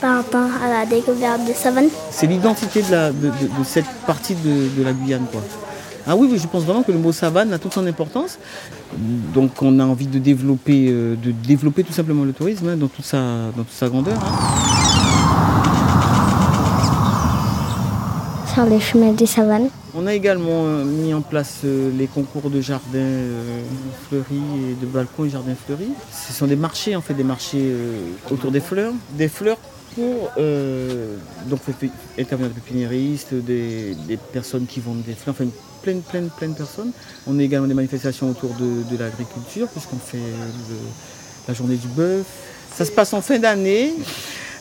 Par rapport à la découverte des savanes C'est l'identité de, la- de- de- de cette partie de, de la Guyane. Quoi. Ah oui, oui, je pense vraiment que le mot savane a toute son importance. Donc on a envie de développer, euh, de développer tout simplement le tourisme hein, dans, toute sa, dans toute sa grandeur. hein. sur les chemins des savanes. On a également euh, mis en place euh, les concours de jardins euh, fleuris et de balcons et jardins fleuris. Ce sont des marchés, en fait, des marchés autour des fleurs. Des fleurs pour euh, intervenir des pépiniéristes, des, personnes qui vendent des fleurs, enfin plein, plein, plein de personnes. On a également des manifestations autour de, l'agriculture, puisqu'on fait la journée du bœuf. Ça se passe en fin d'année.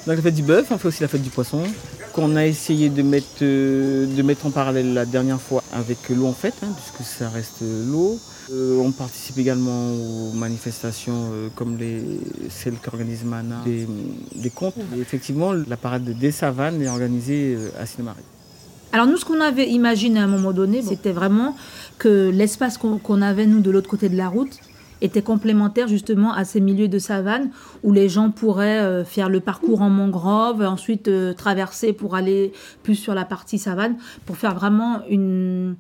Donc la fête du bœuf, on fait aussi la fête du poisson, qu'on a essayé de mettre, euh, de mettre en parallèle la dernière fois avec l'eau en fête, hein, puisque ça reste l'eau. Euh, on participe également aux manifestations euh, comme les, celles qu'organise Mana, des, des contes. Effectivement, la parade des savanes est organisée à Cinémarie. Alors nous, ce qu'on avait imaginé à un moment donné, c'était vraiment que l'espace qu'on avait, nous, de l'autre côté de la route, était complémentaire justement à ces milieux de savane où les gens pourraient euh, faire le parcours en mangrove, ensuite euh, traverser pour aller plus sur la partie savane, pour faire vraiment une,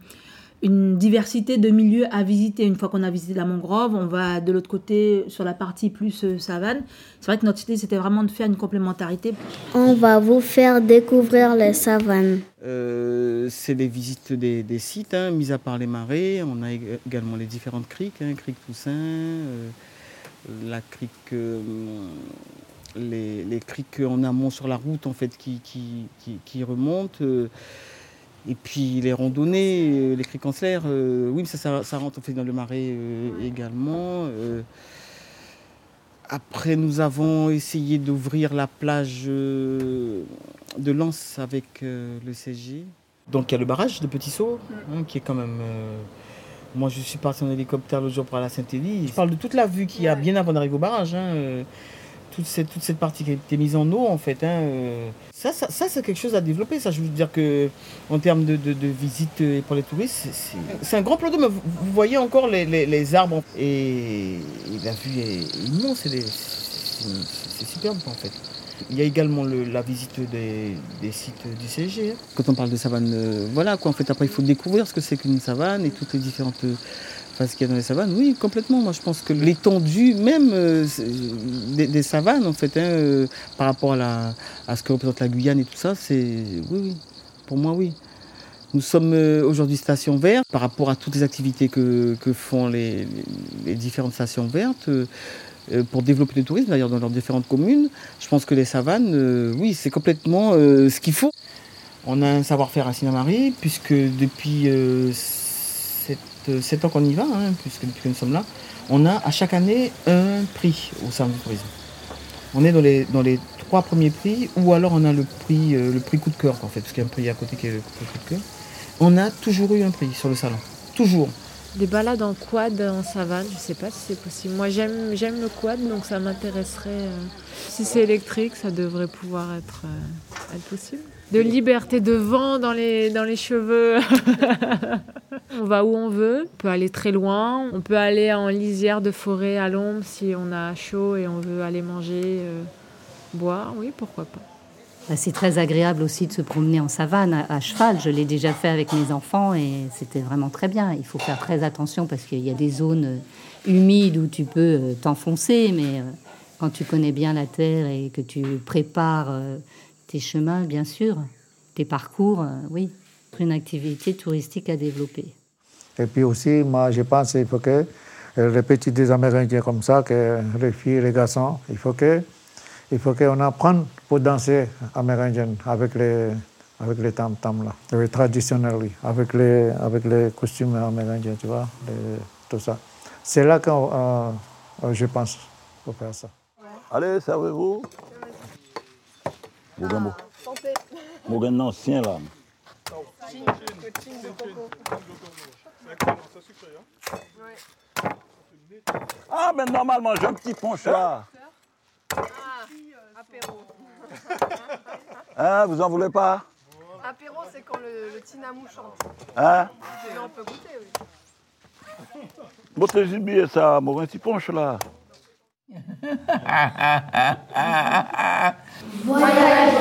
une diversité de milieux à visiter. Une fois qu'on a visité la mangrove, on va de l'autre côté sur la partie plus euh, savane. C'est vrai que notre idée, c'était vraiment de faire une complémentarité. On va vous faire découvrir les savanes. Euh, c'est les visites des, des sites, hein, mis à part les marais. On a ég- également les différentes criques, hein, crique Toussaint, euh, la crique, euh, les, les criques en amont sur la route en fait qui, qui, qui- qui remontent. Et puis les randonnées, euh, les en slair, euh, oui, mais ça, ça, ça rentre en fait dans le marais euh, également. euh. Après, nous avons essayé d'ouvrir la plage euh, de Lens avec euh, le CG. Donc il y a le barrage de Petit Saut, hein, qui est quand même... euh, moi, je suis parti en hélicoptère le jour pour aller à Saint-Élie. Je parle de toute la vue qu'il y a bien avant d'arriver au barrage. hein, euh, toute, cette, toute cette partie qui a été mise en eau, en fait. hein, euh. Ça, ça, ça, c'est quelque chose à développer. Ça, je veux dire que en termes de, de, de visite euh, pour les touristes, c'est- un grand plan d'eau, mais vous, voyez encore les, les- les arbres. Et, la vue est immense. C'est superbe, en fait. Il y a également le- la visite des, des sites du CG. hein. Quand on parle de savane, euh, voilà quoi. En fait, après, il faut découvrir ce que c'est qu'une savane et toutes les différentes phases qu'il y a dans les savanes. Oui, complètement. Moi, je pense que l'étendue même euh, des, des savanes, en fait, hein, euh, par rapport à, ce que représente la Guyane et tout ça, c'est oui, oui. Pour moi, oui. Nous sommes euh, aujourd'hui station verte par rapport à toutes les activités que, font les, différentes stations vertes. pour développer le tourisme, d'ailleurs, dans leurs différentes communes. Je pense que les savanes, oui, c'est complètement ce qu'il faut. On a un savoir-faire à Sinamari, puisque depuis 7, ans qu'on y va, hein, puisque depuis que nous sommes là, on a à chaque année un prix au salon du tourisme. On est dans les, dans les trois premiers prix, ou alors on a le prix, euh, le prix coup de cœur, en fait, parce qu'il y a un prix à côté qui est le prix coup de cœur. On a toujours eu un prix sur le salon. Toujours. Des balades en quad en savane, je sais pas si c'est possible. Moi j'aime j'aime le quad donc ça m'intéresserait. euh, Si c'est électrique, ça devrait pouvoir être, euh, être possible. De liberté de vent dans les, dans les cheveux. on va où on veut, on peut aller très loin, on peut aller en lisière de forêt à l'ombre si on a chaud et on veut aller manger, euh, boire, oui pourquoi pas. Bah, C'est très agréable aussi de se promener en savane à, cheval. Je l'ai déjà fait avec mes enfants et c'était vraiment très bien. Il faut faire très attention parce qu'il y a des zones euh, humides où tu peux euh, t'enfoncer, mais euh, quand tu connais bien la terre et que tu prépares tes chemins, bien sûr, tes parcours, oui, une activité touristique à développer. Et puis aussi, moi, je pense qu'il faut que les petits des Amérindiens comme ça, que les filles, les garçons, il faut que, il faut qu'on apprenne pour danser amérindien avec les, avec les tam tam là, les traditionnels, avec les, avec les costumes amérindiens, tu vois, les- tout ça. C'est là que euh, je pense pour faire ça. Allez, servez-vous. Morgan, Morgan, non, sien là. Ah, mais normalement, j'ai un petit punch là. Hein, vous en voulez pas? Apéro, c'est quand le, le tinamou chante. Hein? Mais on peut goûter, oui. Votre gibier, ça, mon petit punch là. Voyage